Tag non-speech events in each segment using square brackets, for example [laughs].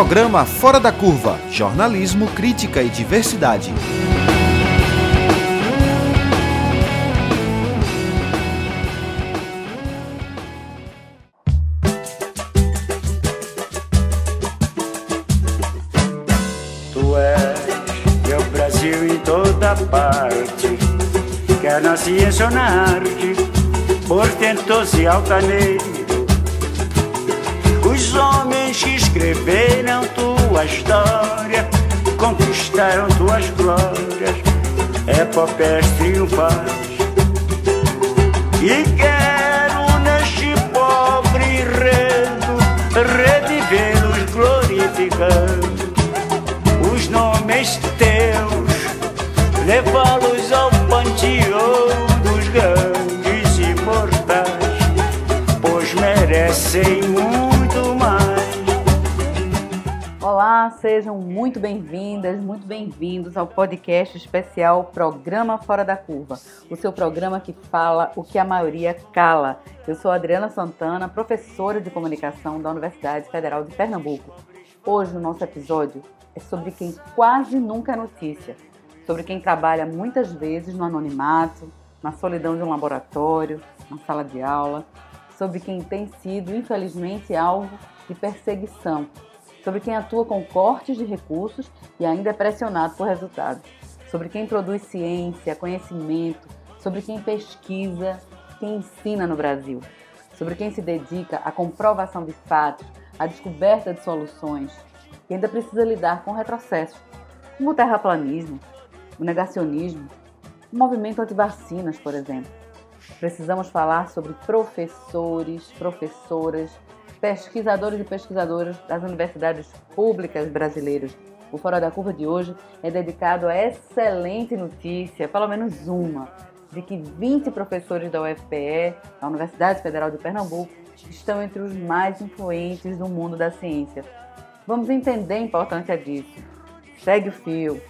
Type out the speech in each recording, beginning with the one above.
Programa Fora da Curva Jornalismo, Crítica e Diversidade. Tu és meu Brasil em toda parte, quer na ciência ou na arte, portentoso e altaneiro os homens que escreveram tua história conquistaram tuas glórias, epopés triunfais. E quero neste pobre enredo revivê-los glorificando os nomes teus, levá-los ao panteão dos grandes imortais, pois merecem muito sejam muito bem-vindas, muito bem-vindos ao podcast especial Programa Fora da Curva, o seu programa que fala o que a maioria cala. Eu sou Adriana Santana, professora de comunicação da Universidade Federal de Pernambuco. Hoje o nosso episódio é sobre quem quase nunca é notícia, sobre quem trabalha muitas vezes no anonimato, na solidão de um laboratório, na sala de aula, sobre quem tem sido, infelizmente, alvo de perseguição sobre quem atua com cortes de recursos e ainda é pressionado por resultados, sobre quem produz ciência, conhecimento, sobre quem pesquisa, quem ensina no Brasil, sobre quem se dedica à comprovação de fatos, à descoberta de soluções e ainda precisa lidar com retrocessos, como o terraplanismo, o negacionismo, o movimento anti-vacinas, por exemplo. Precisamos falar sobre professores, professoras, pesquisadores e pesquisadoras das universidades públicas brasileiras. O Fora da Curva de hoje é dedicado à excelente notícia, pelo menos uma, de que 20 professores da UFPE, da Universidade Federal de Pernambuco, estão entre os mais influentes do mundo da ciência. Vamos entender a importância disso. Segue o fio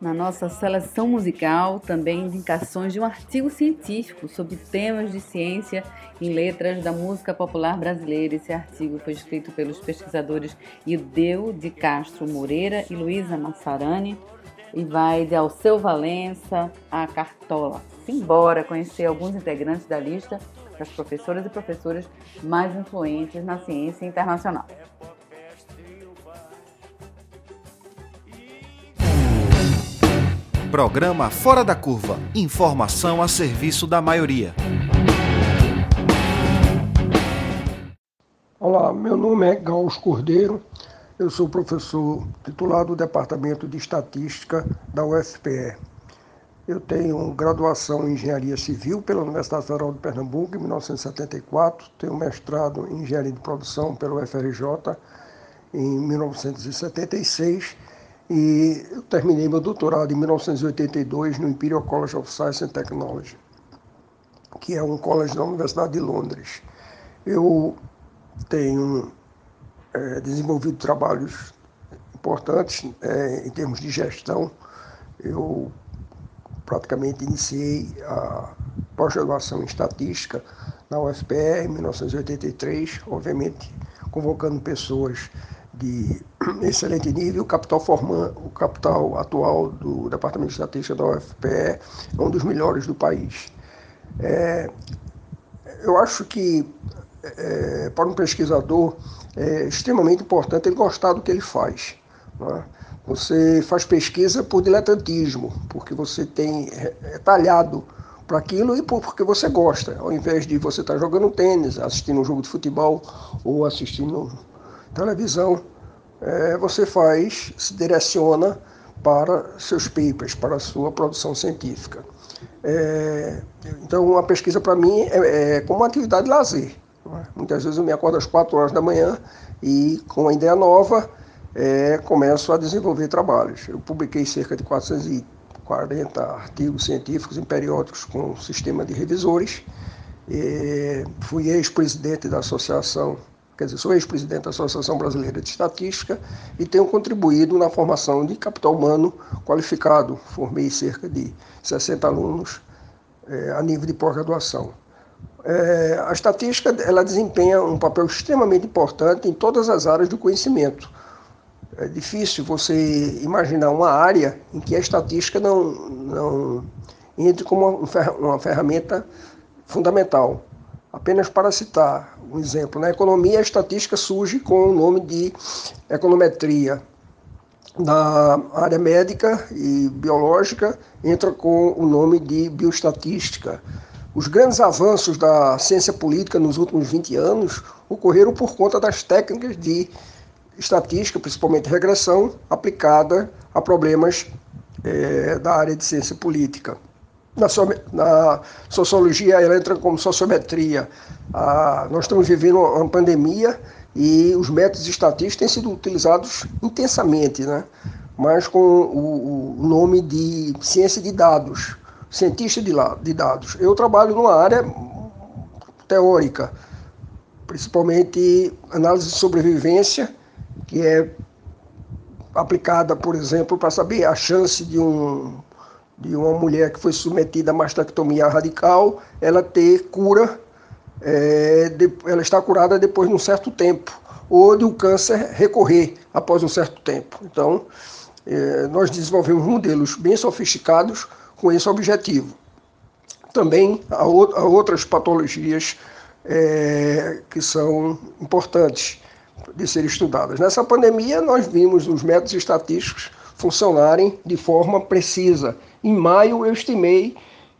na nossa seleção musical também indicações de um artigo científico sobre temas de ciência em letras da música popular brasileira. Esse artigo foi escrito pelos pesquisadores Ideu de Castro Moreira e Luísa Massarani e vai de Alceu Valença a Cartola. Simbora conhecer alguns integrantes da lista das professoras e professores mais influentes na ciência internacional. Programa Fora da Curva. Informação a serviço da maioria. Olá, meu nome é Gauss Cordeiro. Eu sou professor titular do Departamento de Estatística da UFPE. Eu tenho graduação em Engenharia Civil pela Universidade Federal de Pernambuco em 1974, tenho mestrado em Engenharia de Produção pelo UFRJ em 1976 e eu terminei meu doutorado em 1982 no Imperial College of Science and Technology, que é um college da Universidade de Londres. Eu tenho é, desenvolvido trabalhos importantes é, em termos de gestão. Eu praticamente iniciei a pós-graduação em estatística na UFPR em 1983, obviamente convocando pessoas de [clears throat] excelente nível. O capital, forma, o capital atual do Departamento de Estatística da UFPE é um dos melhores do país. É, eu acho que é, para um pesquisador é extremamente importante ele gostar do que ele faz. Né? Você faz pesquisa por diletantismo, porque você tem é, é talhado para aquilo e porque você gosta, ao invés de você estar tá jogando tênis, assistindo um jogo de futebol ou assistindo televisão, é, você faz, se direciona para seus papers, para a sua produção científica. É, então, a pesquisa para mim é, é, como uma atividade de lazer. É? Muitas vezes eu me acordo às 4 horas da manhã e, com uma ideia nova, é, começo a desenvolver trabalhos. Eu publiquei cerca de 440 artigos científicos em periódicos com sistema de revisores. É, fui ex-presidente da Associação Quer dizer, sou ex-presidente da Associação Brasileira de Estatística e tenho contribuído na formação de capital humano qualificado. Formei cerca de 60 alunos é, a nível de pós-graduação. É, a estatística ela desempenha um papel extremamente importante em todas as áreas do conhecimento. É difícil você imaginar uma área em que a estatística não, não entre como uma ferramenta fundamental. Apenas para citar um exemplo, na economia a estatística surge com o nome de econometria. Na área médica e biológica entra com o nome de bioestatística. Os grandes avanços da ciência política nos últimos 20 anos ocorreram por conta das técnicas de estatística, principalmente regressão, aplicada a problemas é, da área de ciência política. Na, na, sociologia, ela entra como sociometria. Ah, nós estamos vivendo uma pandemia e os métodos estatísticos têm sido utilizados intensamente, né? mas com o, o nome de ciência de dados cientista de, de dados. Eu trabalho numa área teórica, principalmente análise de sobrevivência, que é aplicada, por exemplo, para saber a chance de, um, de uma mulher que foi submetida a mastectomia radical, ela ter cura, é, de, ela está curada depois de um certo tempo, ou de um câncer recorrer após um certo tempo. Então, é, nós desenvolvemos modelos bem sofisticados com esse objetivo. Também há, outras patologias é, que são importantes de serem estudadas. Nessa pandemia, nós vimos os métodos estatísticos funcionarem de forma precisa. Em maio, eu estimei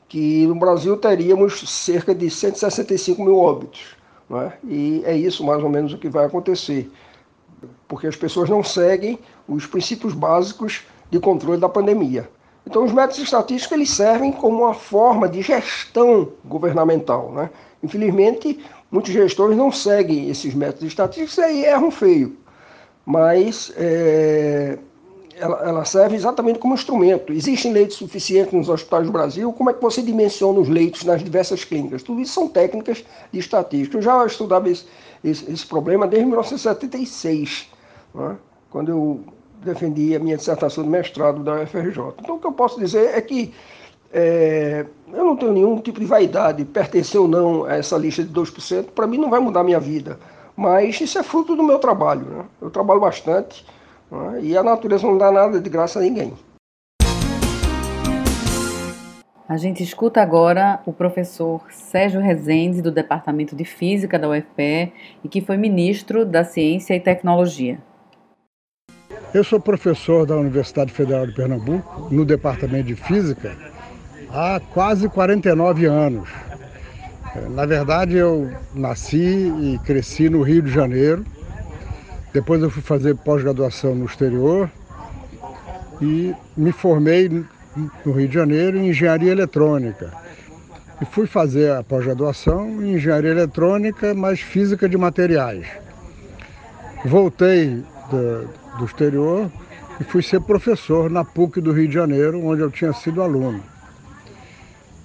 que no Brasil teríamos cerca de 165 mil óbitos. É? E é isso mais ou menos o que vai acontecer, porque as pessoas não seguem os princípios básicos de controle da pandemia. Então, os métodos estatísticos eles servem como uma forma de gestão governamental. Né? Infelizmente, muitos gestores não seguem esses métodos estatísticos e aí erram feio. Mas é, ela, ela, serve exatamente como instrumento. Existem leitos suficientes nos hospitais do Brasil? Como é que você dimensiona os leitos nas diversas clínicas? Tudo isso são técnicas de estatística. Eu já estudava esse, esse, esse problema desde 1976, né? quando eu defendi a minha dissertação de mestrado da UFRJ. Então, o que eu posso dizer é que é, eu não tenho nenhum tipo de vaidade, pertencer ou não a essa lista de 2%, para mim não vai mudar a minha vida. Mas isso é fruto do meu trabalho. Né? Eu trabalho bastante né? e a natureza não dá nada de graça a ninguém. A gente escuta agora o professor Sérgio Rezende, do Departamento de Física da UFPE e que foi ministro da Ciência e Tecnologia. Eu sou professor da Universidade Federal de Pernambuco, no Departamento de Física, há quase 49 anos. Na verdade, eu nasci e cresci no Rio de Janeiro. Depois eu fui fazer pós-graduação no exterior e me formei no Rio de Janeiro em engenharia eletrônica. E fui fazer a pós-graduação em engenharia eletrônica, mas física de materiais. Voltei do exterior e fui ser professor na PUC do Rio de Janeiro, onde eu tinha sido aluno.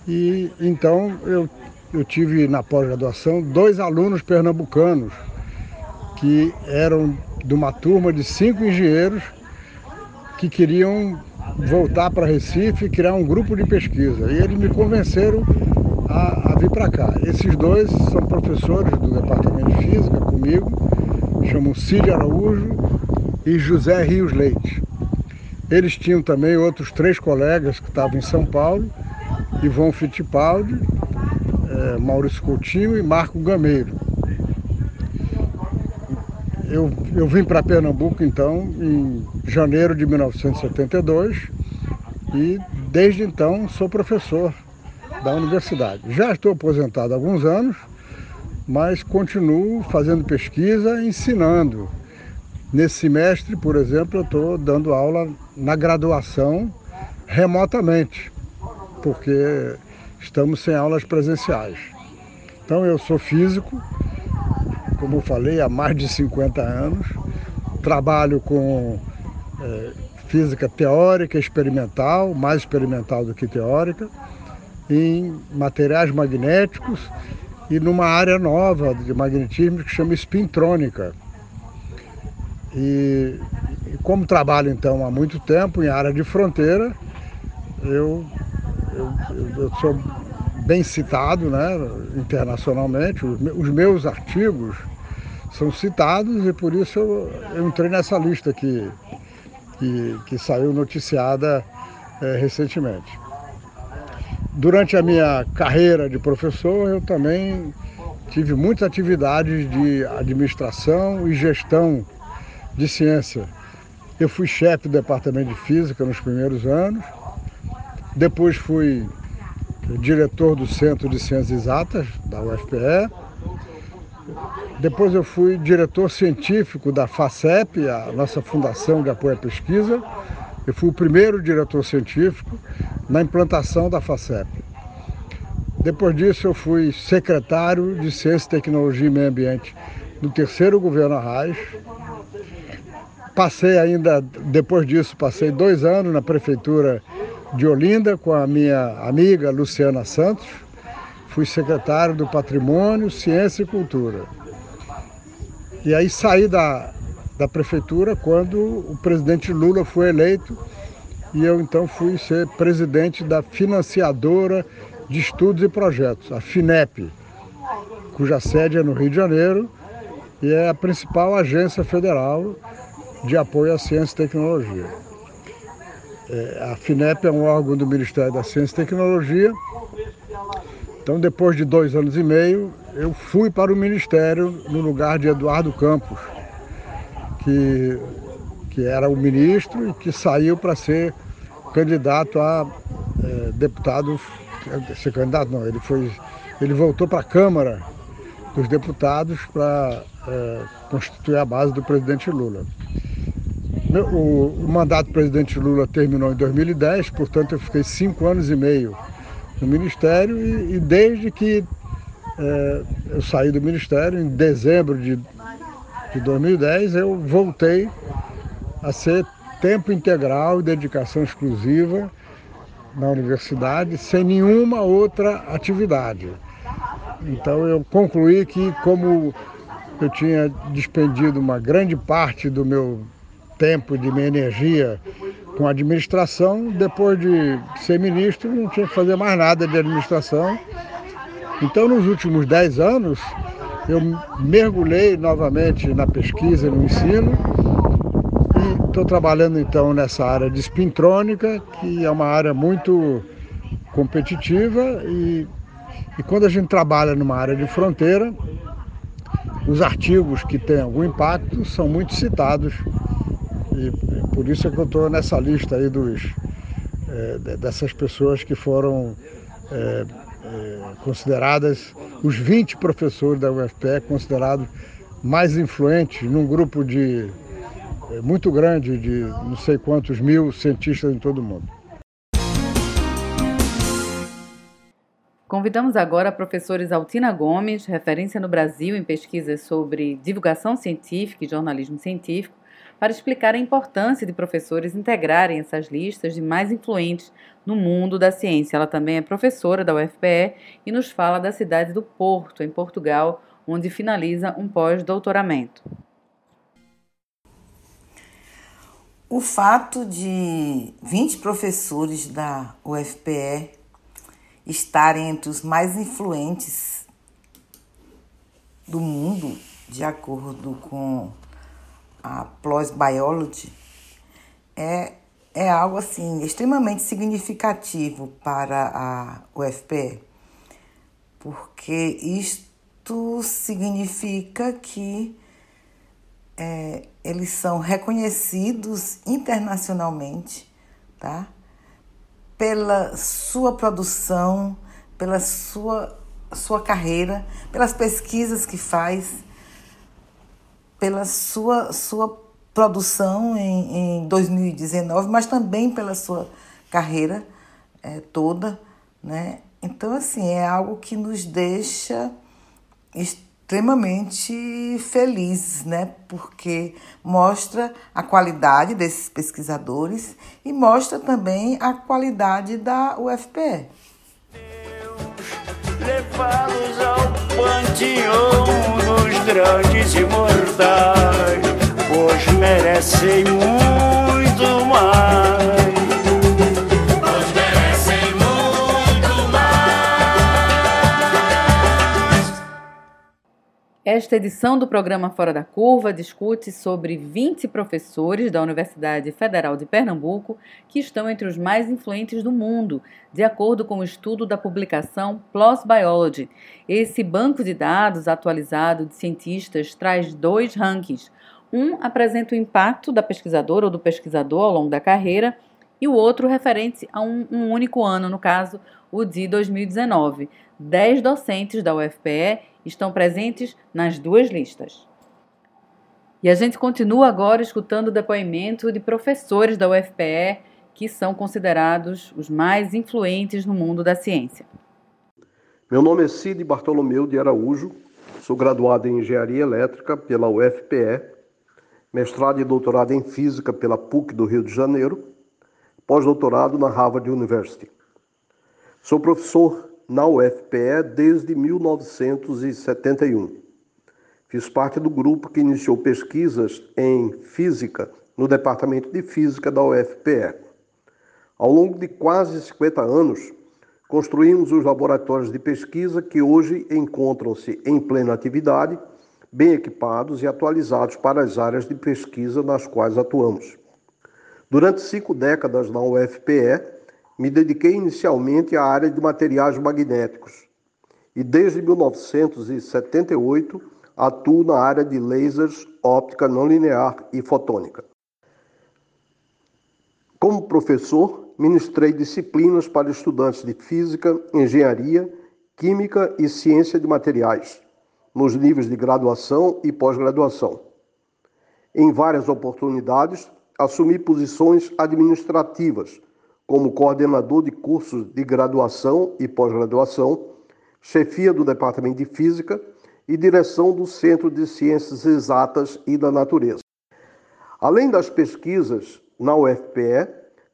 E então eu, eu tive na pós-graduação dois alunos pernambucanos que eram de uma turma de cinco engenheiros que queriam voltar para Recife e criar um grupo de pesquisa. E eles me convenceram a, a vir para cá. Esses dois são professores do Departamento de Física comigo, chamam Cid Araújo e José Rios Leite. Eles tinham também outros três colegas que estavam em São Paulo, Ivon Fittipaldi, é, Maurício Coutinho e Marco Gameiro. Eu, eu vim para Pernambuco então em janeiro de 1972 e desde então sou professor da universidade. Já estou aposentado há alguns anos, mas continuo fazendo pesquisa, ensinando Nesse semestre, por exemplo, eu estou dando aula na graduação remotamente, porque estamos sem aulas presenciais. Então eu sou físico, como eu falei, há mais de 50 anos, trabalho com é, física teórica, experimental, mais experimental do que teórica, em materiais magnéticos e numa área nova de magnetismo que chama espintrônica e, e, como trabalho então há muito tempo em área de fronteira, eu, eu, eu sou bem citado né, internacionalmente. Os, os meus artigos são citados e por isso eu, eu entrei nessa lista que, que, que saiu noticiada é, recentemente. Durante a minha carreira de professor, eu também tive muitas atividades de administração e gestão de ciência. Eu fui chefe do departamento de física nos primeiros anos, depois fui diretor do Centro de Ciências Exatas da UFPE, depois eu fui diretor científico da FACEP, a nossa fundação de apoio à pesquisa. Eu fui o primeiro diretor científico na implantação da FACEP. Depois disso, eu fui secretário de Ciência, Tecnologia e Meio Ambiente no terceiro governo Arraes. Passei ainda, depois disso, passei dois anos na prefeitura de Olinda com a minha amiga Luciana Santos. Fui secretário do Patrimônio, Ciência e Cultura. E aí saí da, da prefeitura quando o presidente Lula foi eleito e eu então fui ser presidente da financiadora de estudos e projetos, a FINEP, cuja sede é no Rio de Janeiro e é a principal agência federal de apoio à ciência e tecnologia. É, a FINEP é um órgão do Ministério da Ciência e Tecnologia. Então, depois de dois anos e meio, eu fui para o Ministério no lugar de Eduardo Campos, que, que era o ministro e que saiu para ser candidato a é, deputado, ser candidato não, ele foi, ele voltou para a Câmara dos Deputados para é, constituir a base do presidente Lula. O, o, mandato do presidente Lula terminou em 2010, portanto eu fiquei cinco anos e meio no Ministério e, e desde que é, eu saí do Ministério, em dezembro de, de 2010, eu voltei a ser tempo integral e dedicação exclusiva na universidade, sem nenhuma outra atividade. Então eu concluí que como eu tinha despendido uma grande parte do meu tempo, de minha energia com a administração, depois de ser ministro não tinha que fazer mais nada de administração. Então nos últimos dez anos eu mergulhei novamente na pesquisa e no ensino Estou trabalhando então nessa área de espintrônica, que é uma área muito competitiva e, e quando a gente trabalha numa área de fronteira, os artigos que têm algum impacto são muito citados e por isso é que eu estou nessa lista aí dos, é, dessas pessoas que foram é, é, consideradas, os 20 professores da UFPE considerados mais influentes num grupo de é muito grande de não sei quantos mil cientistas em todo o mundo. Convidamos agora a professora Isaltina Gomes, referência no Brasil em pesquisas sobre divulgação científica e jornalismo científico, para explicar a importância de professores integrarem essas listas de mais influentes no mundo da ciência. Ela também é professora da UFPE e nos fala da cidade do Porto, em Portugal, onde finaliza um pós-doutoramento. O fato de 20 professores da UFPE estarem entre os mais influentes do mundo, de acordo com a PLOS Biology, é, é algo assim extremamente significativo para a UFPE, porque isto significa que é, eles são reconhecidos internacionalmente, tá? Pela sua produção, pela sua, sua carreira, pelas pesquisas que faz, pela sua, sua produção em, em 2019, mas também pela sua carreira é, toda, né? Então, assim, é algo que nos deixa extremamente felizes, né? Porque mostra a qualidade desses pesquisadores e mostra também a qualidade da UFPE. Levá-los ao panteão dos grandes imortais, pois merecem muito mais. Esta edição do programa Fora da Curva discute sobre 20 professores da Universidade Federal de Pernambuco que estão entre os mais influentes do mundo, de acordo com o estudo da publicação PLOS Biology. Esse banco de dados atualizado de cientistas traz dois rankings. Um apresenta o impacto da pesquisadora ou do pesquisador ao longo da carreira e o outro referente a um, um único ano, no caso, o de 2019. Dez docentes da UFPE estão presentes nas duas listas. E a gente continua agora escutando o depoimento de professores da UFPE que são considerados os mais influentes no mundo da ciência. Meu nome é Cid Bartolomeu de Araújo, sou graduado em Engenharia Elétrica pela UFPE, mestrado e doutorado em Física pela PUC do Rio de Janeiro, pós-doutorado na Harvard University. Sou professor na UFPE desde 1971. Fiz parte do grupo que iniciou pesquisas em física no Departamento de Física da UFPE. Ao longo de quase 50 anos, construímos os laboratórios de pesquisa que hoje encontram-se em plena atividade, bem equipados e atualizados para as áreas de pesquisa nas quais atuamos. Durante cinco décadas na UFPE, me dediquei inicialmente à área de materiais magnéticos e desde 1978 atuo na área de lasers, óptica não linear e fotônica. Como professor, ministrei disciplinas para estudantes de física, engenharia, química e ciência de materiais, nos níveis de graduação e pós-graduação. Em várias oportunidades, assumi posições administrativas como coordenador de cursos de graduação e pós-graduação, chefia do Departamento de Física e direção do Centro de Ciências Exatas e da Natureza. Além das pesquisas na UFPE,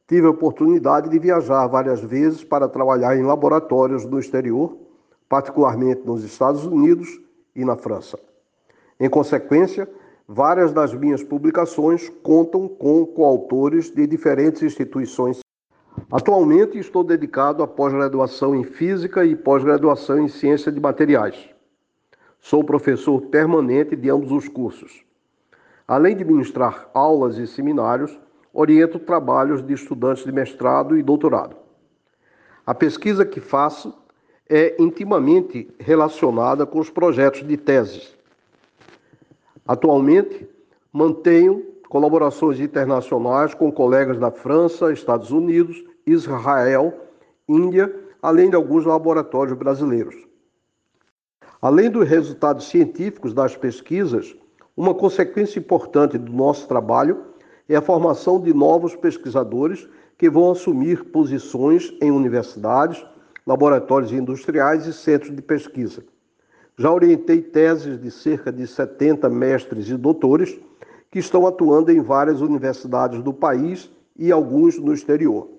tive a oportunidade de viajar várias vezes para trabalhar em laboratórios no exterior, particularmente nos Estados Unidos e na França. Em consequência, várias das minhas publicações contam com coautores de diferentes instituições Atualmente estou dedicado à pós-graduação em Física e pós-graduação em Ciência de Materiais. Sou professor permanente de ambos os cursos. Além de ministrar aulas e seminários, oriento trabalhos de estudantes de mestrado e doutorado. A pesquisa que faço é intimamente relacionada com os projetos de teses. Atualmente, mantenho colaborações internacionais com colegas da França, Estados Unidos, Israel, Índia, além de alguns laboratórios brasileiros. Além dos resultados científicos das pesquisas, uma consequência importante do nosso trabalho é a formação de novos pesquisadores que vão assumir posições em universidades, laboratórios industriais e centros de pesquisa. Já orientei teses de cerca de 70 mestres e doutores que estão atuando em várias universidades do país e alguns no exterior.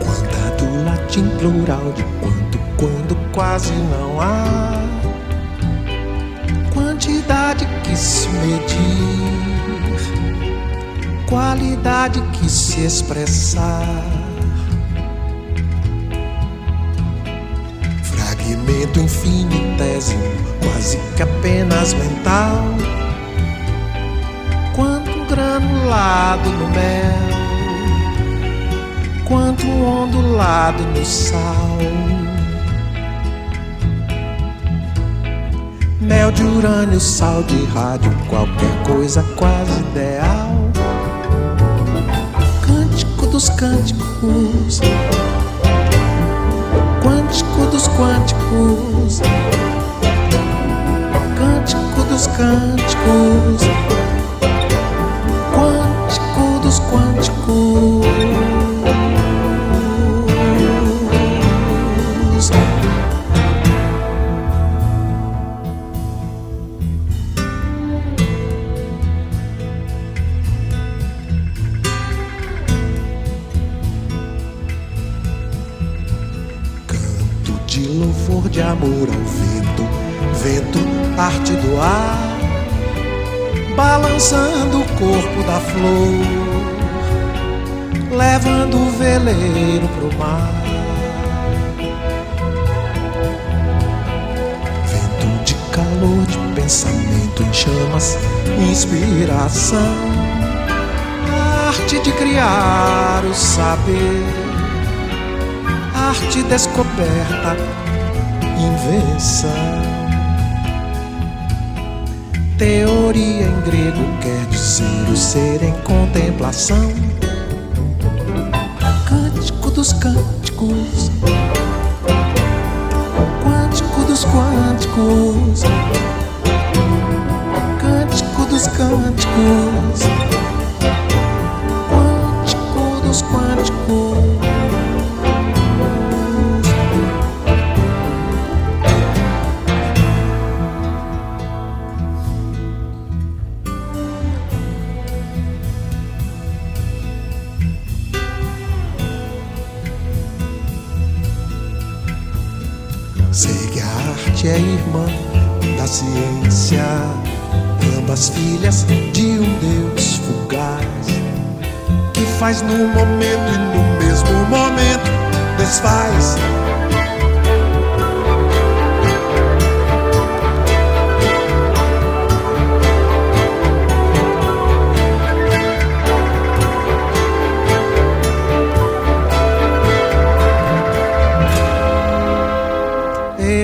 Quando latim plural de quanto, quando quase não há quantidade que se medir qualidade que se expressar. Fragmento infinitésimo, quase que apenas mental. Quanto granulado no mel, quanto ondulado no sal. Mel de urânio, sal de rádio, qualquer coisa quase ideal dos cânticos, quântico dos quânticos, cântico dos cânticos, quântico dos quânticos. Amor ao vento, vento, arte do ar, balançando o corpo da flor, levando o veleiro pro mar. Vento de calor, de pensamento em chamas, inspiração, arte de criar o saber, arte descoberta, invenção. Teoria em grego quer dizer o ser em contemplação. Cântico dos cânticos, quântico dos quânticos, cântico dos cânticos, quântico dos quânticos.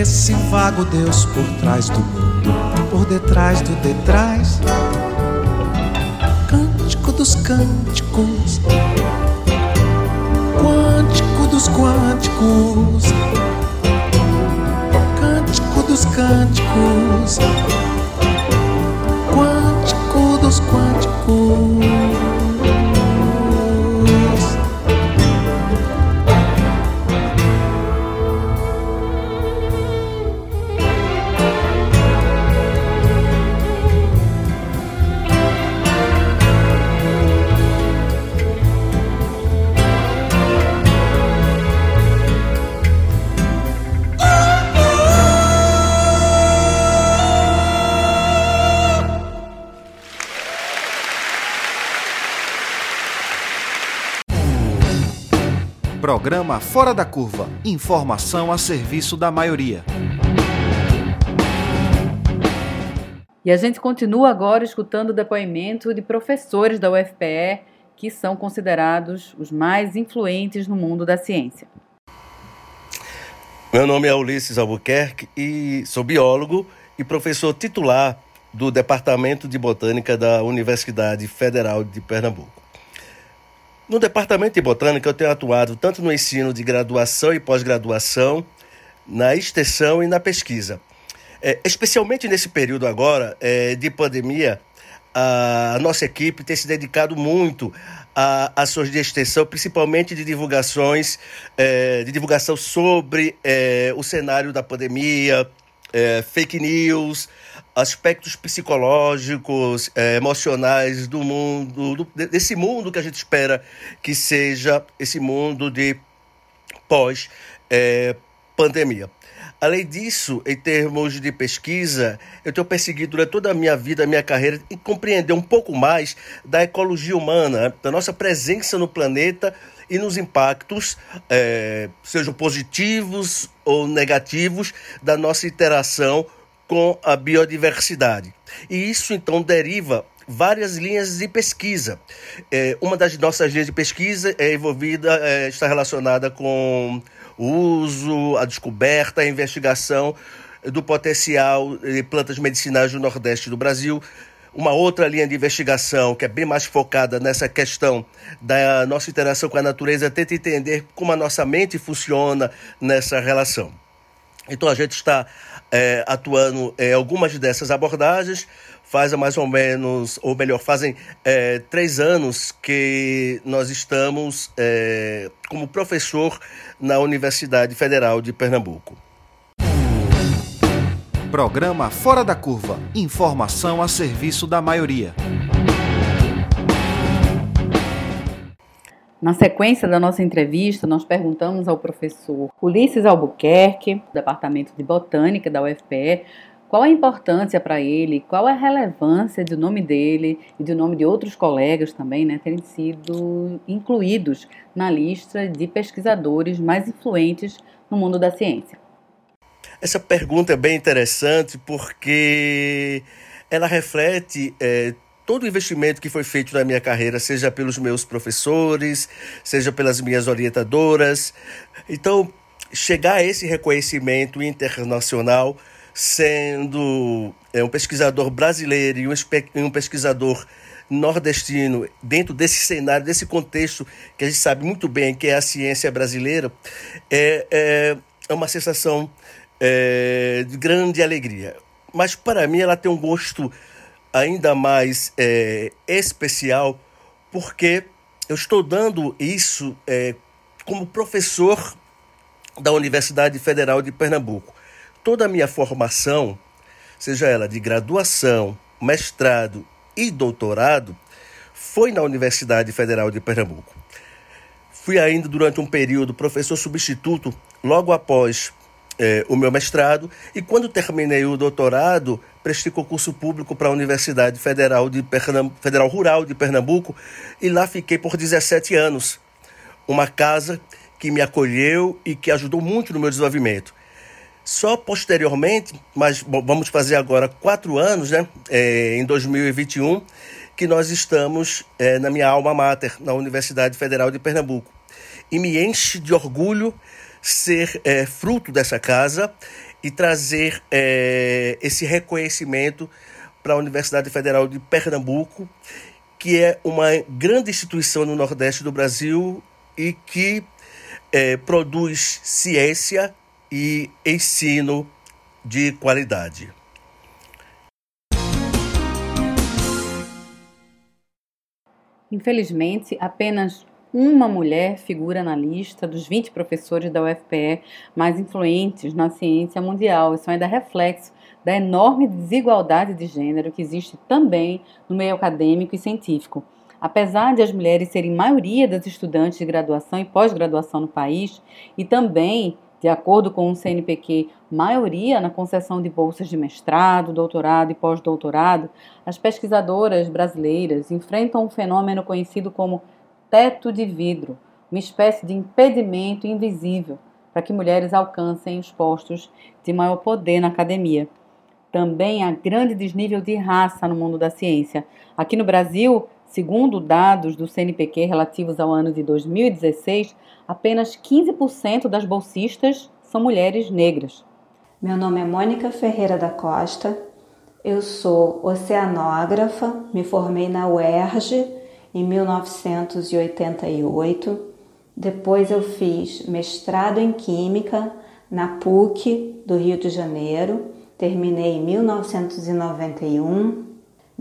Esse vago Deus por trás do mundo, por detrás do detrás. Cântico dos cânticos, quântico dos quânticos, cântico dos cânticos, Programa Fora da Curva. Informação a serviço da maioria. E a gente continua agora escutando o depoimento de professores da UFPE que são considerados os mais influentes no mundo da ciência. Meu nome é Ulisses Albuquerque e sou biólogo e professor titular do Departamento de Botânica da Universidade Federal de Pernambuco. No Departamento de Botânica, eu tenho atuado tanto no ensino de graduação e pós-graduação, na extensão e na pesquisa. É, especialmente nesse período agora é, de pandemia, a nossa equipe tem se dedicado muito a ações de extensão, principalmente de divulgações, é, de divulgação sobre é, o cenário da pandemia, é, fake news, aspectos psicológicos, é, emocionais do mundo, do, desse mundo que a gente espera que seja esse mundo de pós é. Além disso, em termos de pesquisa, eu tenho perseguido durante toda a minha vida, a minha carreira, em compreender um pouco mais da ecologia humana, da nossa presença no planeta e nos impactos, é, sejam positivos ou negativos, da nossa interação com a biodiversidade. E isso então deriva várias linhas de pesquisa. É, uma das nossas linhas de pesquisa é envolvida, é, está relacionada com o uso, a descoberta, a investigação do potencial de plantas medicinais do Nordeste do Brasil. Uma outra linha de investigação que é bem mais focada nessa questão da nossa interação com a natureza, tenta entender como a nossa mente funciona nessa relação. Então a gente está é, atuando em algumas dessas abordagens, faz mais ou menos, ou melhor, fazem é, três anos que nós estamos é, como professor na Universidade Federal de Pernambuco. Programa Fora da Curva. Informação a serviço da maioria. Na sequência da nossa entrevista, nós perguntamos ao professor Ulisses Albuquerque, do Departamento de Botânica da UFPE, qual a importância para ele, qual a relevância do nome dele e do nome de outros colegas também, né, terem sido incluídos na lista de pesquisadores mais influentes no mundo da ciência. Essa pergunta é bem interessante porque ela reflete é, todo o investimento que foi feito na minha carreira, seja pelos meus professores, seja pelas minhas orientadoras. Então, chegar a esse reconhecimento internacional, sendo é, um pesquisador brasileiro e um, um pesquisador nordestino, dentro desse cenário, desse contexto que a gente sabe muito bem que é a ciência brasileira, é, é, é uma sensação é, de grande alegria. Mas para mim ela tem um gosto ainda mais é, especial, porque eu estou dando isso é, como professor da Universidade Federal de Pernambuco. Toda a minha formação, seja ela de graduação, mestrado e doutorado, foi na Universidade Federal de Pernambuco. Fui ainda durante um período professor substituto, logo após é, o meu mestrado, e quando terminei o doutorado, prestei concurso público para a Universidade Federal, de Federal Rural de Pernambuco, e lá fiquei por 17 anos. Uma casa que me acolheu e que ajudou muito no meu desenvolvimento. Só posteriormente, mas bom, vamos fazer agora quatro anos, né, é, em 2021, que nós estamos é, na minha alma mater, na Universidade Federal de Pernambuco. E me enche de orgulho ser é, fruto dessa casa e trazer é, esse reconhecimento para a Universidade Federal de Pernambuco, que é uma grande instituição no Nordeste do Brasil e que é, produz ciência e ensino de qualidade. Infelizmente, apenas uma mulher figura na lista dos 20 professores da UFPE mais influentes na ciência mundial. Isso ainda é reflexo da enorme desigualdade de gênero que existe também no meio acadêmico e científico. Apesar de as mulheres serem maioria das estudantes de graduação e pós-graduação no país, e também, de acordo com o CNPq, maioria na concessão de bolsas de mestrado, doutorado e pós-doutorado, as pesquisadoras brasileiras enfrentam um fenômeno conhecido como teto de vidro, uma espécie de impedimento invisível para que mulheres alcancem os postos de maior poder na academia. Também há grande desnível de raça no mundo da ciência. Aqui no Brasil, Segundo dados do CNPq relativos ao ano de 2016, apenas 15% das bolsistas são mulheres negras. Meu nome é Mônica Ferreira da Costa, eu sou oceanógrafa, me formei na UERJ em 1988. Depois eu fiz mestrado em Química na PUC do Rio de Janeiro, terminei em 1991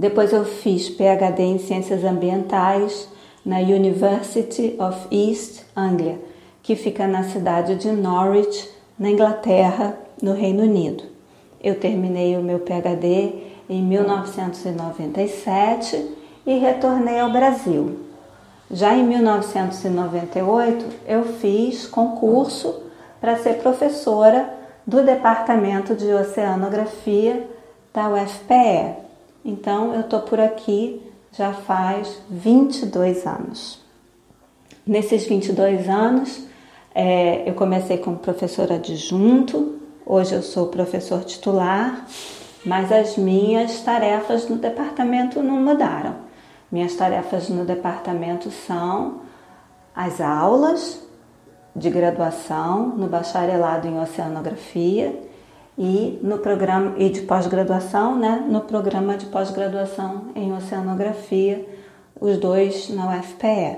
depois eu fiz PhD em Ciências Ambientais na University of East Anglia, que fica na cidade de Norwich, na Inglaterra, no Reino Unido. Eu terminei o meu PhD em 1997 e retornei ao Brasil. Já em 1998, eu fiz concurso para ser professora do Departamento de Oceanografia da UFPE. Então eu estou por aqui já faz 22 anos. Nesses 22 anos, é, eu comecei como professora adjunto, hoje eu sou professor titular, mas as minhas tarefas no departamento não mudaram. Minhas tarefas no departamento são as aulas de graduação no bacharelado em oceanografia e no programa e de pós-graduação, né, no programa de pós-graduação em oceanografia, os dois na UFPE.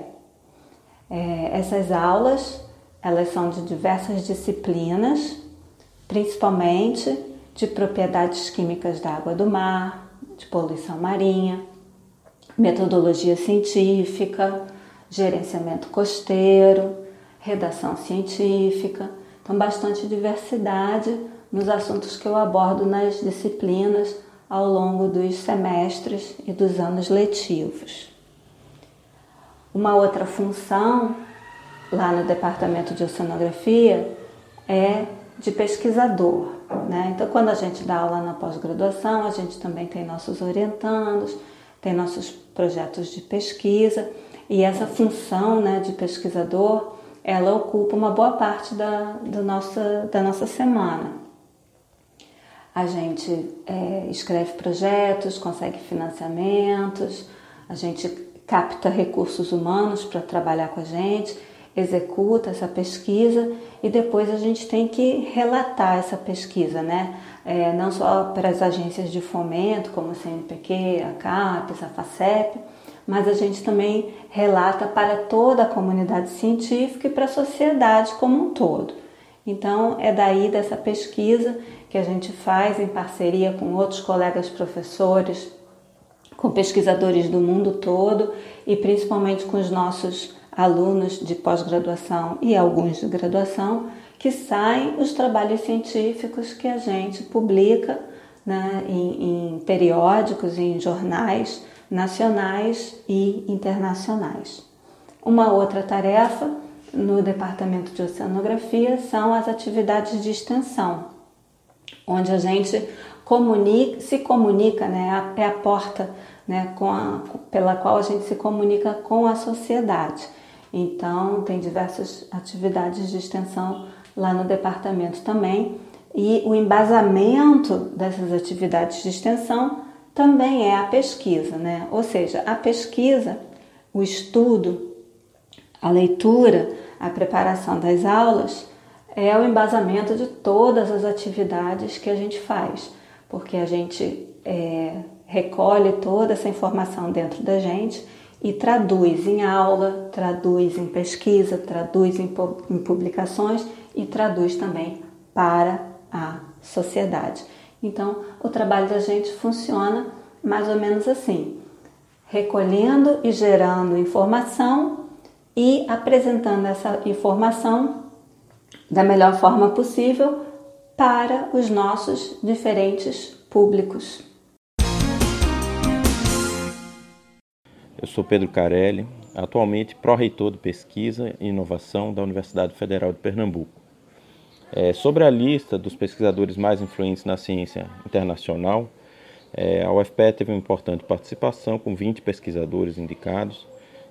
É, essas aulas elas são de diversas disciplinas, principalmente de propriedades químicas da água do mar, de poluição marinha, metodologia científica, gerenciamento costeiro, redação científica. Então, bastante diversidade nos assuntos que eu abordo nas disciplinas ao longo dos semestres e dos anos letivos. Uma outra função lá no departamento de oceanografia é de pesquisador. Né? Então, quando a gente dá aula na pós-graduação, a gente também tem nossos orientandos, tem nossos projetos de pesquisa e essa função né, de pesquisador, ela ocupa uma boa parte da, do nossa, da nossa semana. A gente é, escreve projetos, consegue financiamentos, a gente capta recursos humanos para trabalhar com a gente, executa essa pesquisa e depois a gente tem que relatar essa pesquisa, né? É, não só para as agências de fomento, como a CNPq, a CAPES, a FACEP, mas a gente também relata para toda a comunidade científica e para a sociedade como um todo. Então, é daí dessa pesquisa que a gente faz em parceria com outros colegas professores, com pesquisadores do mundo todo e principalmente com os nossos alunos de pós-graduação e alguns de graduação, que saem os trabalhos científicos que a gente publica né, em, em periódicos em jornais nacionais e internacionais. Uma outra tarefa no Departamento de Oceanografia são as atividades de extensão, onde a gente comunica, se comunica, né, é a porta né, a, pela qual a gente se comunica com a sociedade. Então, tem diversas atividades de extensão lá no departamento também. E o embasamento dessas atividades de extensão também é a pesquisa, né? Ou seja, a pesquisa, o estudo, a leitura, a preparação das aulas é o embasamento de todas as atividades que a gente faz, porque a gente é, recolhe toda essa informação dentro da gente e traduz em aula, traduz em pesquisa, traduz em, em publicações e traduz também para a sociedade. Então, o trabalho da gente funciona mais ou menos assim: recolhendo e gerando informação e apresentando essa informação da melhor forma possível para os nossos diferentes públicos. Eu sou Pedro Carelli, atualmente pró-reitor de Pesquisa e Inovação da Universidade Federal de Pernambuco. É, sobre a lista dos pesquisadores mais influentes na ciência internacional, é, a UFPE teve uma importante participação, com 20 pesquisadores indicados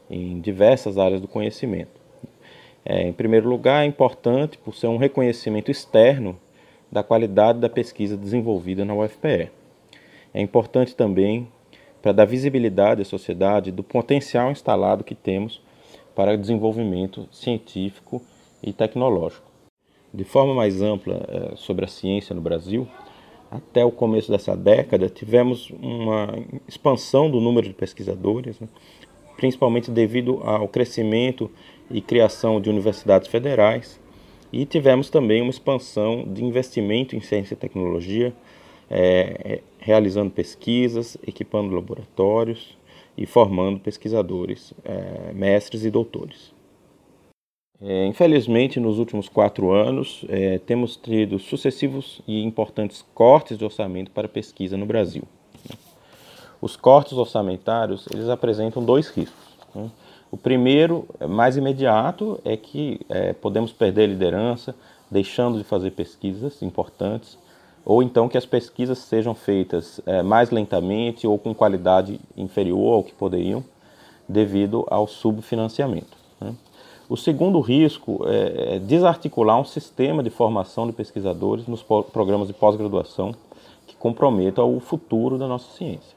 em diversas áreas do conhecimento. É, em primeiro lugar, é importante por ser um reconhecimento externo da qualidade da pesquisa desenvolvida na UFPE. É importante também para dar visibilidade à sociedade do potencial instalado que temos para desenvolvimento científico e tecnológico. De forma mais ampla eh, sobre a ciência no Brasil, até o começo dessa década tivemos uma expansão do número de pesquisadores, né, principalmente devido ao crescimento e criação de universidades federais, e tivemos também uma expansão de investimento em ciência e tecnologia, é, realizando pesquisas, equipando laboratórios e formando pesquisadores, é, mestres e doutores. É, infelizmente, nos últimos quatro anos, é, temos tido sucessivos e importantes cortes de orçamento para pesquisa no Brasil. Os cortes orçamentários eles apresentam dois riscos. Né? O primeiro, mais imediato, é que é, podemos perder a liderança, deixando de fazer pesquisas importantes ou então que as pesquisas sejam feitas é, mais lentamente ou com qualidade inferior ao que poderiam, devido ao subfinanciamento. O segundo risco é, é desarticular um sistema de formação de pesquisadores nos programas de pós-graduação que comprometa o futuro da nossa ciência.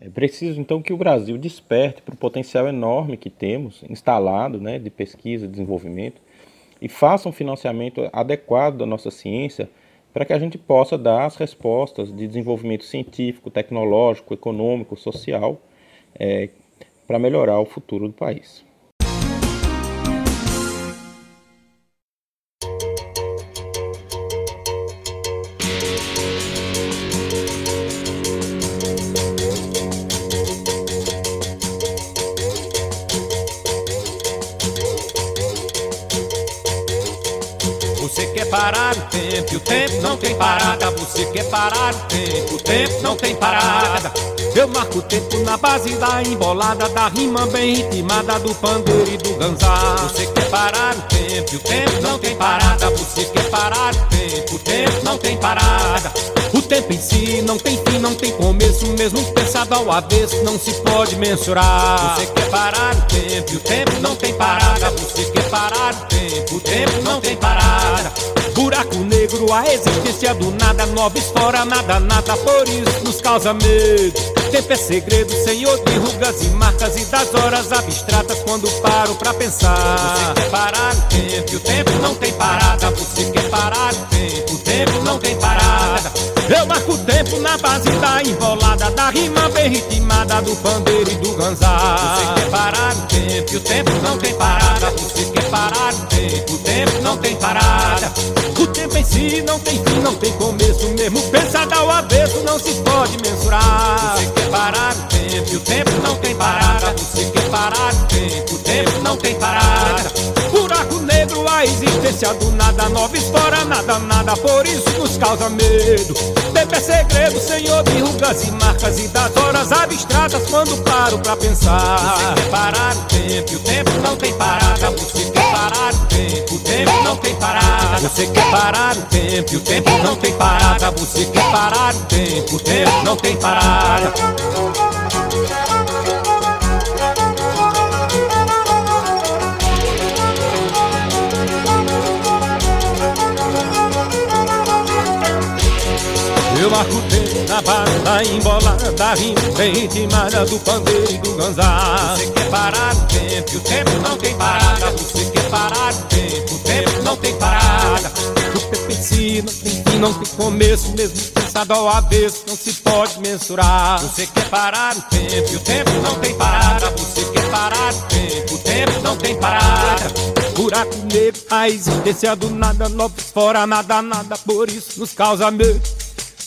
É preciso então que o Brasil desperte para o potencial enorme que temos instalado né, de pesquisa e desenvolvimento e faça um financiamento adequado da nossa ciência para que a gente possa dar as respostas de desenvolvimento científico, tecnológico, econômico, social, é, para melhorar o futuro do país. Você quer parar o tempo, o tempo não tem parada. Eu marco o tempo na base da embolada, da rima bem ritmada, do pandeiro e do ganzá. Você quer parar o tempo, o tempo não tem parada. Você quer parar o tempo, o tempo não tem parada. O tempo em si não tem fim, não tem começo, mesmo pensado ao avesso, não se pode mensurar. Você quer parar o tempo, o tempo não tem parada. Você quer parar o tempo, o tempo não tem parada. Buraco negro, a existência do nada, nobres fora, nada, nada, por isso nos causa medo. Tempo é segredo, senhor de rugas e marcas e das horas abstratas quando paro pra pensar. Você quer parar o tempo, e o tempo não tem parada. Você quer parar o tempo, o tempo não tem parada. Eu marco o tempo na base da enrolada, da rima bem ritmada, do pandeiro e do ganzá. Você quer parar o tempo, e o tempo não tem parada. Você quer parar o tempo, o tempo não tem parada. O tempo em si não tem fim, não tem começo, mesmo pensado ao avesso, não se pode mensurar. Você quer parar o tempo, e o tempo não tem parada. Você quer parar o tempo, o tempo não tem parada. A existência do nada, nova fora, nada, nada, por isso nos causa medo. Tempo é segredo, senhor de rugas e marcas e das horas abstratas quando paro pra pensar. Você quer parar o tempo, e o tempo não tem parada. Você quer parar o tempo, o tempo não tem parada. Você quer parar o tempo, e o tempo não tem parada. Você quer parar o tempo, o tempo não tem parada. Eu tempo na banda embolada, rima bem ritmada do pandeiro e do ganzá. Você quer parar o tempo, e o tempo não tem parada. Você quer parar o tempo, o tempo não tem parada. O tempo em si não tem fim, não tem começo, mesmo pensado ao avesso, não se pode mensurar. Você quer parar o tempo, e o tempo não tem parada. Você quer parar o tempo, o tempo não tem parada. Buraco negro, a existência do nada, novos fora, nada, nada, por isso nos causa medo.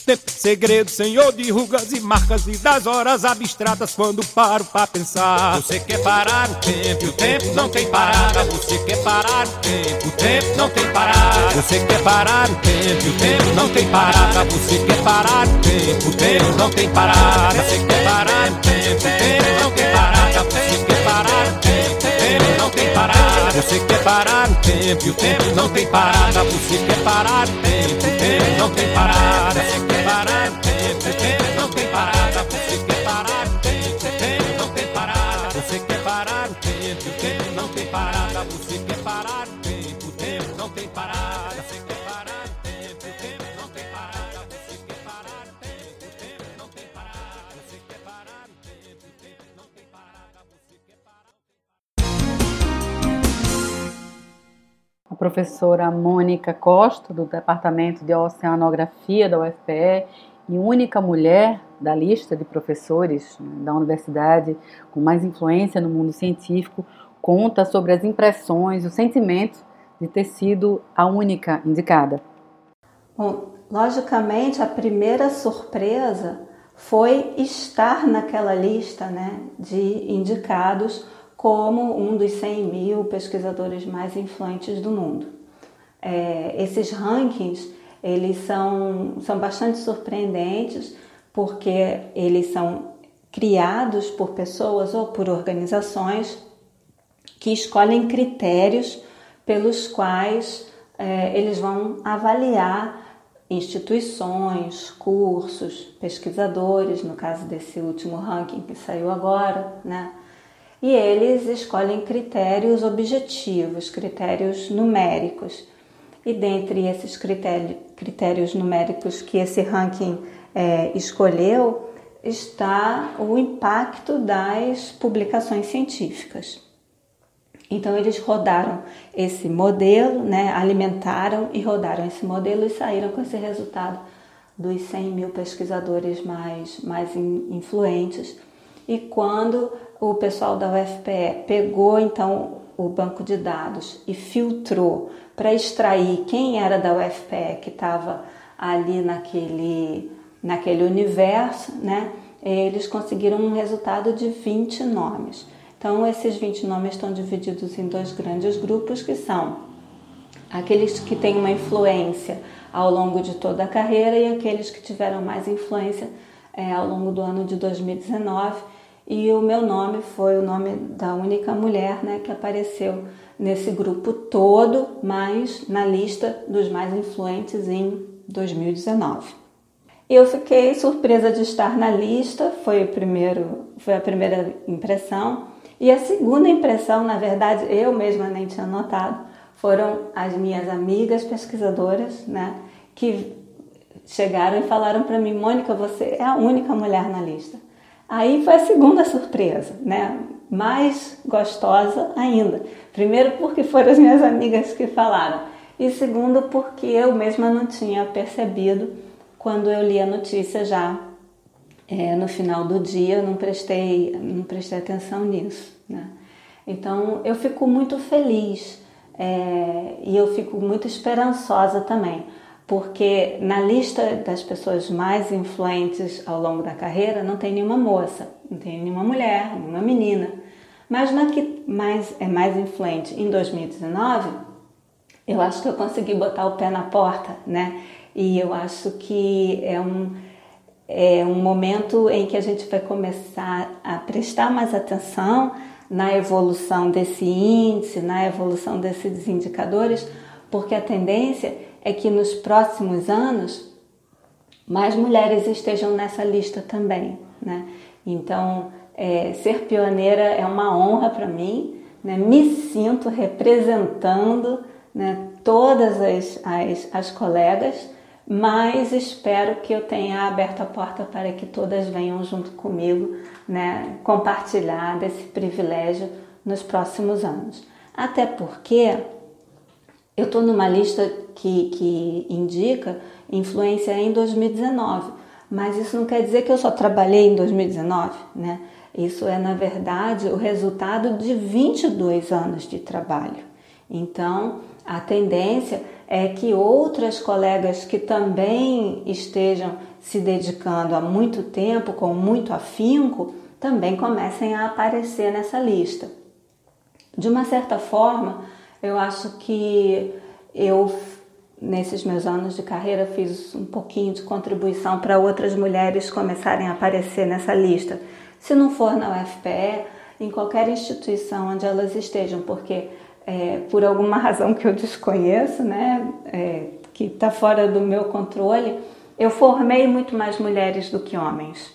Tempo segredo, senhor de rugas e marcas e das horas abstratas quando paro pra pensar. Você quer parar o tempo, o tempo não tem parada. Você quer parar o tempo, o tempo não tem parada. Você quer parar o tempo, o tempo não tem parada. Você quer parar o tempo, o tempo não tem parada. Você quer parar o tempo, o tempo não tem parada. Você quer parar o tempo, o tempo não tem parada. Você quer parar o tempo, o tempo não tem parada. Você quer parar o tempo, o tempo não tem parada. Professora Mônica Costa, do Departamento de Oceanografia da UFPE e única mulher da lista de professores né, da universidade com mais influência no mundo científico, conta sobre as impressões, o sentimento de ter sido a única indicada. Bom, logicamente, a primeira surpresa foi estar naquela lista né, de indicados como um dos 100 mil pesquisadores mais influentes do mundo. É, esses rankings eles são, são bastante surpreendentes porque eles são criados por pessoas ou por organizações que escolhem critérios pelos quais é, eles vão avaliar instituições, cursos, pesquisadores, no caso desse último ranking que saiu agora, né? E eles escolhem critérios objetivos, critérios numéricos. E dentre esses critérios, critérios numéricos que esse ranking é, escolheu está o impacto das publicações científicas. Então eles rodaram esse modelo, né, alimentaram e rodaram esse modelo e saíram com esse resultado dos 100 mil pesquisadores mais, mais influentes. E quando o pessoal da UFPE pegou então o banco de dados e filtrou para extrair quem era da UFPE que estava ali naquele, naquele universo, né, eles conseguiram um resultado de 20 nomes. Então, esses 20 nomes estão divididos em dois grandes grupos que são aqueles que têm uma influência ao longo de toda a carreira e aqueles que tiveram mais influência é, ao longo do ano de 2019 e o meu nome foi o nome da única mulher né, que apareceu nesse grupo todo, mas na lista dos mais influentes em 2019. Eu fiquei surpresa de estar na lista, foi, o primeiro, foi a primeira impressão. E a segunda impressão, na verdade, eu mesma nem tinha notado, foram as minhas amigas pesquisadoras, né, que chegaram e falaram para mim, Mônica, você é a única mulher na lista. Aí foi a segunda surpresa, né? Mais gostosa ainda. Primeiro porque foram as minhas amigas que falaram e segundo porque eu mesma não tinha percebido quando eu li a notícia já é, no final do dia, não prestei, não prestei atenção nisso. Né? Então eu fico muito feliz é, e eu fico muito esperançosa também, porque na lista das pessoas mais influentes ao longo da carreira não tem nenhuma moça, não tem nenhuma mulher, nenhuma menina. Mas na que mais, é mais influente em 2019, eu acho que eu consegui botar o pé na porta, né? E eu acho que é um, é um momento em que a gente vai começar a prestar mais atenção na evolução desse índice, na evolução desses indicadores, porque a tendência é que nos próximos anos mais mulheres estejam nessa lista também, né? Então, é, ser pioneira é uma honra para mim, né? me sinto representando né, todas as, as, as colegas mas espero que eu tenha aberto a porta para que todas venham junto comigo, né, compartilhar desse privilégio nos próximos anos. Até porque eu estou numa lista que, que indica influência em 2019, mas isso não quer dizer que eu só trabalhei em 2019, né? Isso é, na verdade, o resultado de 22 anos de trabalho. Então, a tendência é que outras colegas que também estejam se dedicando há muito tempo, com muito afinco, também comecem a aparecer nessa lista. De uma certa forma, eu acho que eu, nesses meus anos de carreira, fiz um pouquinho de contribuição para outras mulheres começarem a aparecer nessa lista. Se não for na UFPE, em qualquer instituição onde elas estejam, porque é, por alguma [laughs] razão que eu desconheço, né, é, que está fora do meu controle, eu formei muito mais mulheres do que homens.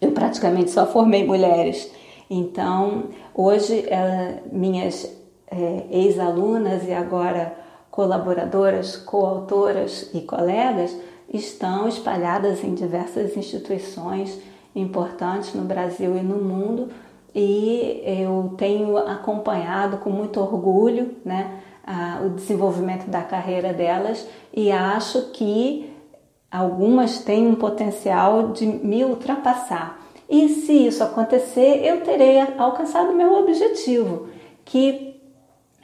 Eu praticamente só formei mulheres. Então, hoje, é, minhas é, ex-alunas e agora colaboradoras, coautoras e colegas estão espalhadas em diversas instituições importantes no Brasil e no mundo e eu tenho acompanhado com muito orgulho né, a, o desenvolvimento da carreira delas e acho que algumas têm um potencial de me ultrapassar. E se isso acontecer, eu terei alcançado meu objetivo, que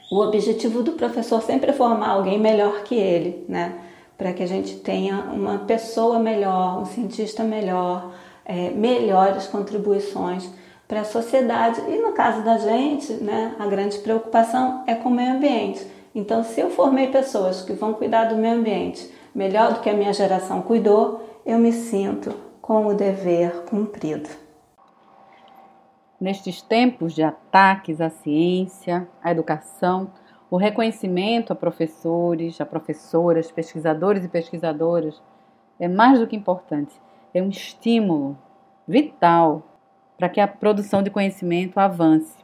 o objetivo do professor sempre é formar alguém melhor que ele, né? Para que a gente tenha uma pessoa melhor, um cientista melhor, é, melhores contribuições para a sociedade. E no caso da gente, né, a grande preocupação é com o meio ambiente. Então, se eu formei pessoas que vão cuidar do meio ambiente melhor do que a minha geração cuidou, eu me sinto com o dever cumprido. Nestes tempos de ataques à ciência, à educação, o reconhecimento a professores, a professoras, pesquisadores e pesquisadoras é mais do que importante. É um estímulo vital para que a produção de conhecimento avance.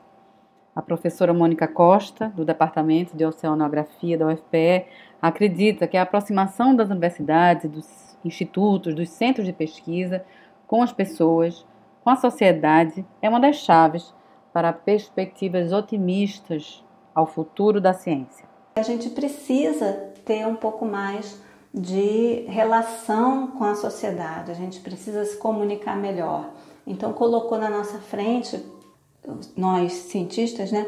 A professora Mônica Costa, do Departamento de Oceanografia da UFPE, acredita que a aproximação das universidades, dos institutos, dos centros de pesquisa com as pessoas, com a sociedade, é uma das chaves para perspectivas otimistas ao futuro da ciência. A gente precisa ter um pouco mais de relação com a sociedade, a gente precisa se comunicar melhor. Então colocou na nossa frente, nós cientistas, né,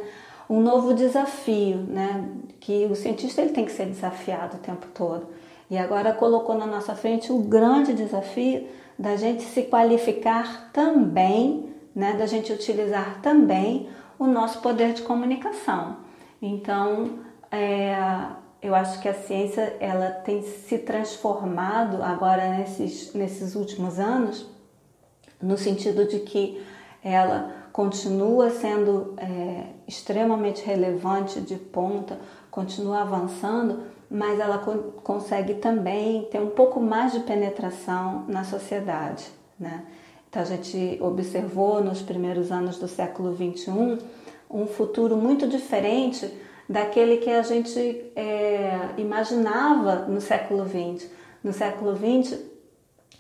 um novo desafio, né, que o cientista ele tem que ser desafiado o tempo todo. E agora colocou na nossa frente o grande desafio da gente se qualificar também, né, da gente utilizar também o nosso poder de comunicação. Então, é, eu acho que a ciência ela tem se transformado agora nesses, nesses últimos anos no sentido de que ela continua sendo é, extremamente relevante de ponta, continua avançando, mas ela co consegue também ter um pouco mais de penetração na sociedade. Né? Então a gente observou nos primeiros anos do século XXI um futuro muito diferente daquele que a gente é, imaginava no século XX. No século XX,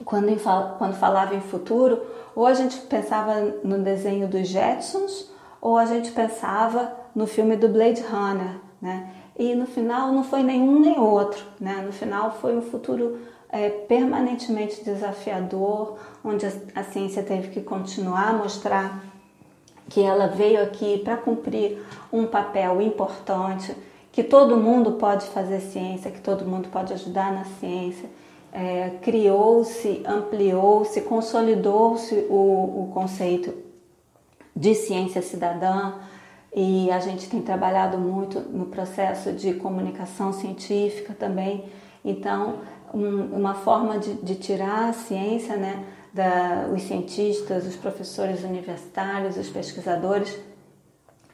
quando, quando falava em futuro, ou a gente pensava no desenho dos Jetsons, ou a gente pensava no filme do Blade Runner, né? E no final não foi nenhum nem outro, né? No final foi um futuro é, permanentemente desafiador, onde a, a ciência teve que continuar a mostrar que ela veio aqui para cumprir um papel importante, que todo mundo pode fazer ciência, que todo mundo pode ajudar na ciência. É, Criou-se, ampliou-se, consolidou-se o, o conceito de ciência cidadã e a gente tem trabalhado muito no processo de comunicação científica também. Então, um, uma forma de, de, tirar a ciência, né, da, os cientistas, os professores universitários, os pesquisadores,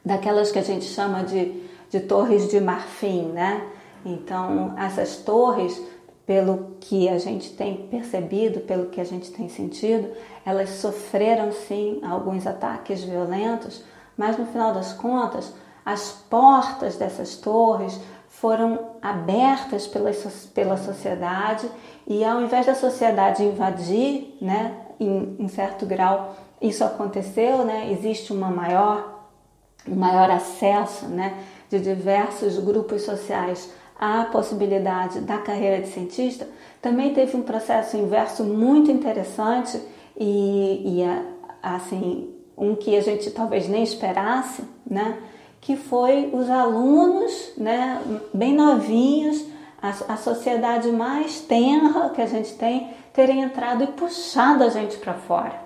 daquelas que a gente chama de, de torres de marfim, né? Então, essas torres, pelo que a gente tem percebido, pelo que a gente tem sentido, elas sofreram sim alguns ataques violentos, mas no final das contas, as portas dessas torres foram abertas pela, pela sociedade e ao invés da sociedade invadir, né, em, em certo grau, isso aconteceu, né, existe uma maior, um maior acesso né, de diversos grupos sociais à possibilidade da carreira de cientista, também teve um processo inverso muito interessante e, e assim, um que a gente talvez nem esperasse, né? que foi os alunos, né, bem novinhos, a, a sociedade mais tenra que a gente tem, terem entrado e puxado a gente para fora.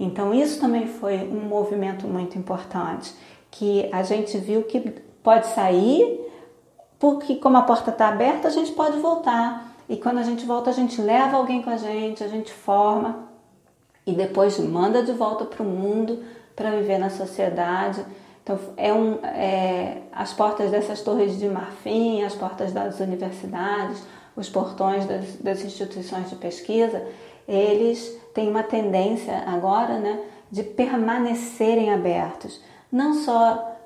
Então isso também foi um movimento muito importante, que a gente viu que pode sair, porque como a porta está aberta, a gente pode voltar. E quando a gente volta, a gente leva alguém com a gente, a gente forma e depois manda de volta para o mundo para viver na sociedade então, é um, é, as portas dessas torres de marfim, as portas das universidades, os portões das, das instituições de pesquisa, eles têm uma tendência agora né, de permanecerem abertos. Não só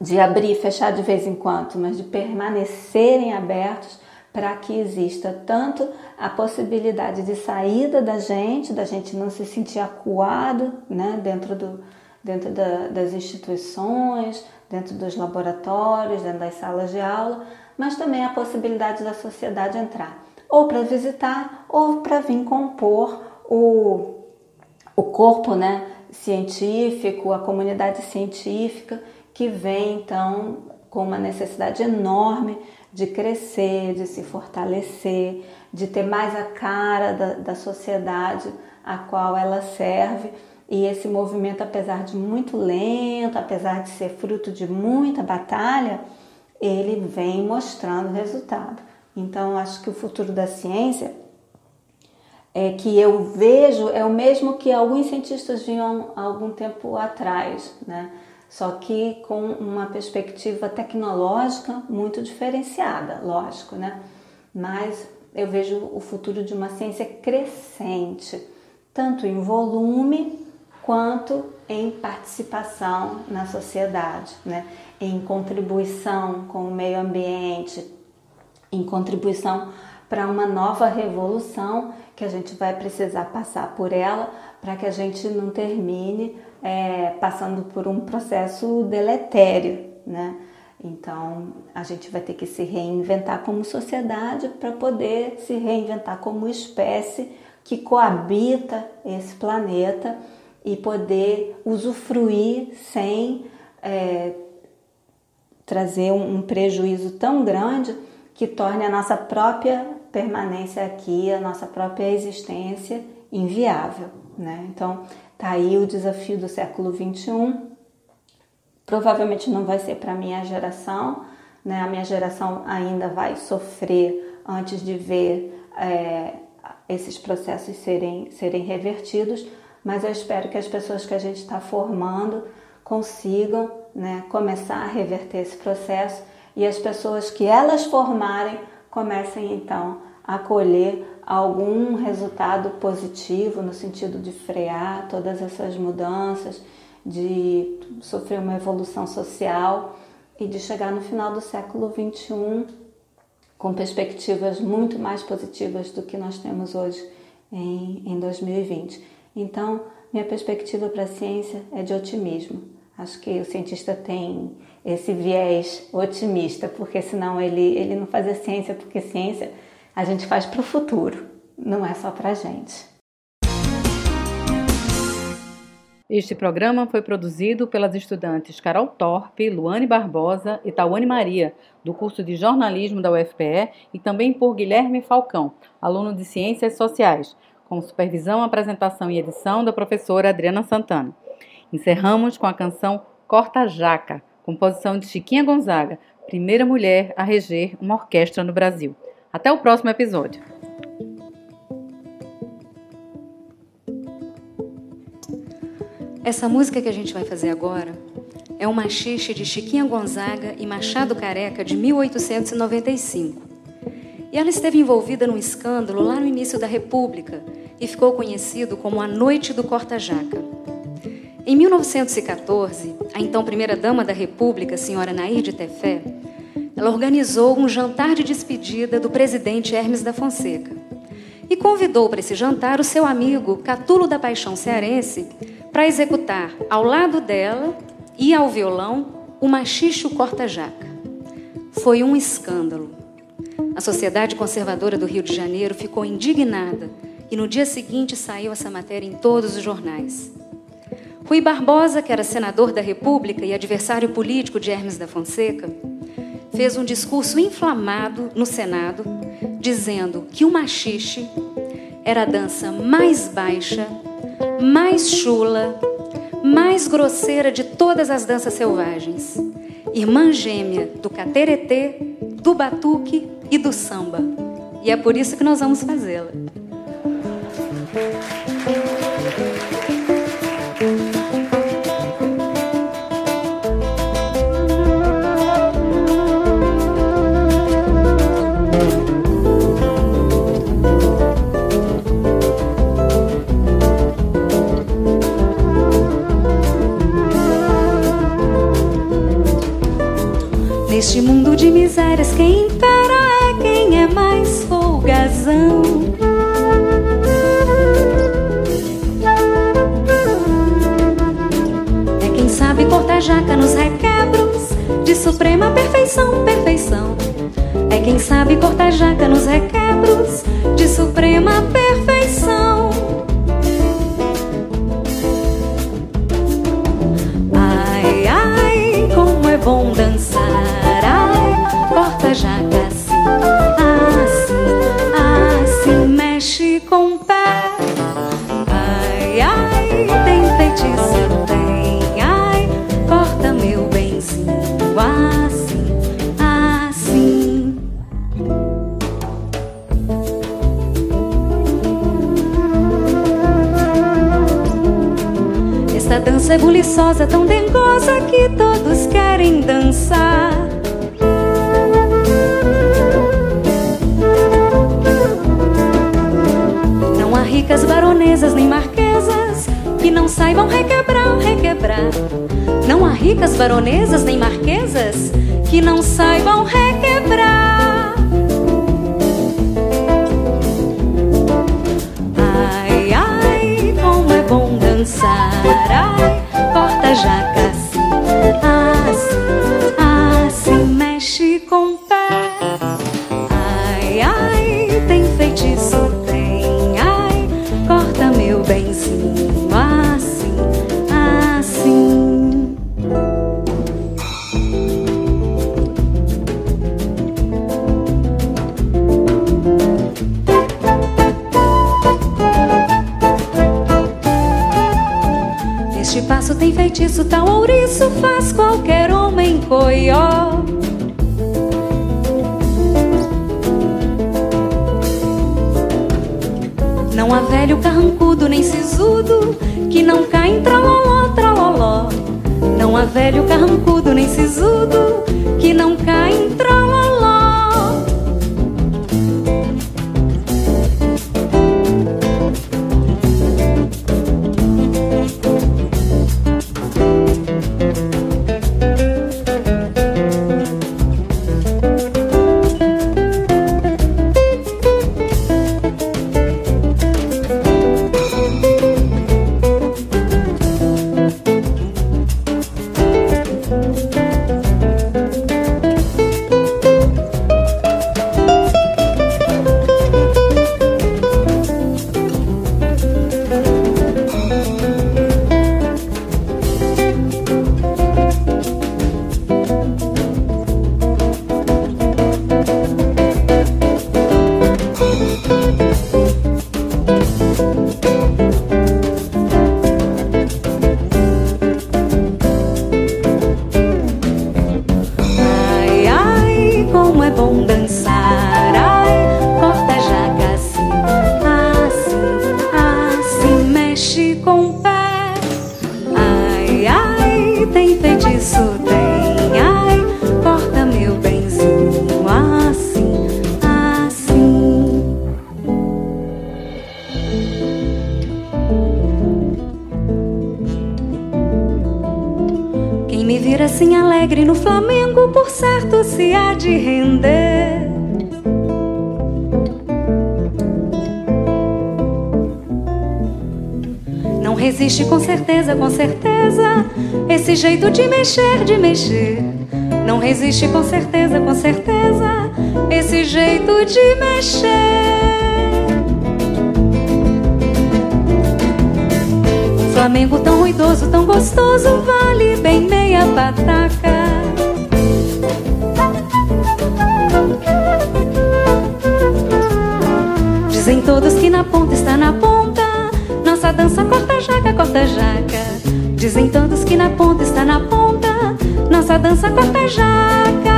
de abrir e fechar de vez em quando, mas de permanecerem abertos para que exista tanto a possibilidade de saída da gente, da gente não se sentir acuado né, dentro do, dentro da, das instituições, dentro dos laboratórios, dentro das salas de aula, mas também a possibilidade da sociedade entrar, ou para visitar, ou para vir compor o, o corpo né, científico, a comunidade científica, que vem então com uma necessidade enorme de crescer, de se fortalecer, de ter mais a cara da, da sociedade a qual ela serve e esse movimento, apesar de muito lento, apesar de ser fruto de muita batalha, ele vem mostrando resultado. Então, acho que o futuro da ciência é que eu vejo é o mesmo que alguns cientistas viam algum tempo atrás, né? Só que com uma perspectiva tecnológica muito diferenciada, lógico, né? Mas eu vejo o futuro de uma ciência crescente, tanto em volume quanto em participação na sociedade, né? em contribuição com o meio ambiente, em contribuição para uma nova revolução que a gente vai precisar passar por ela para que a gente não termine é, passando por um processo deletério, né? Então a gente vai ter que se reinventar como sociedade para poder se reinventar como espécie que coabita esse planeta e poder usufruir sem é, trazer um, um prejuízo tão grande que torne a nossa própria permanência aqui, a nossa própria existência inviável. Né? Então, tá aí o desafio do século 21. Provavelmente não vai ser para a minha geração, né? a minha geração ainda vai sofrer antes de ver é, esses processos serem, serem revertidos, mas eu espero que as pessoas que a gente está formando consigam né, começar a reverter esse processo e as pessoas que elas formarem comecem então a colher algum resultado positivo no sentido de frear todas essas mudanças, de sofrer uma evolução social e de chegar no final do século XXI com perspectivas muito mais positivas do que nós temos hoje em, em 2020. Então, minha perspectiva para a ciência é de otimismo. Acho que o cientista tem esse viés otimista, porque senão ele, ele não fazia ciência, porque ciência a gente faz para o futuro, não é só para a gente. Este programa foi produzido pelas estudantes Carol Torpe, Luane Barbosa e Tawane Maria, do curso de jornalismo da UFPE, e também por Guilherme Falcão, aluno de Ciências Sociais, com supervisão, apresentação e edição da professora Adriana Santana. Encerramos com a canção Corta Jaca, composição de Chiquinha Gonzaga, primeira mulher a reger uma orquestra no Brasil. Até o próximo episódio. Essa música que a gente vai fazer agora é um machixe de Chiquinha Gonzaga e Machado Careca de 1895. E ela esteve envolvida num escândalo lá no início da República e ficou conhecido como a Noite do Corta-Jaca. Em 1914, a então primeira-dama da República, senhora Nair de Tefé, ela organizou um jantar de despedida do presidente Hermes da Fonseca e convidou para esse jantar o seu amigo Catulo da Paixão Cearense para executar ao lado dela e ao violão o machicho corta-jaca. Foi um escândalo. A Sociedade Conservadora do Rio de Janeiro ficou indignada e no dia seguinte saiu essa matéria em todos os jornais. Rui Barbosa, que era senador da República e adversário político de Hermes da Fonseca, fez um discurso inflamado no Senado, dizendo que o machixe era a dança mais baixa, mais chula, mais grosseira de todas as danças selvagens, irmã gêmea do cateretê, do batuque e do samba. E é por isso que nós vamos fazê-la. como é bom dançar. Com certeza. Esse jeito de mexer, de mexer. Não resiste com certeza, com certeza. Esse jeito de mexer. Flamengo tão ruidoso, tão gostoso, vale bem meia pataca. Dizem todos que na ponta está na ponta. Nossa dança corta jaca, corta jaca. Dizem todos que na ponta está na ponta. Nossa dança corta jaca.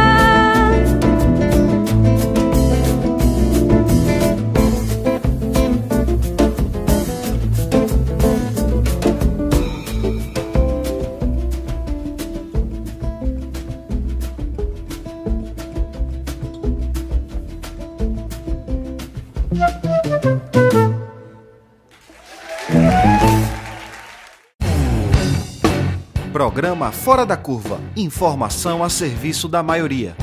Programa Fora da Curva. Informação a serviço da maioria.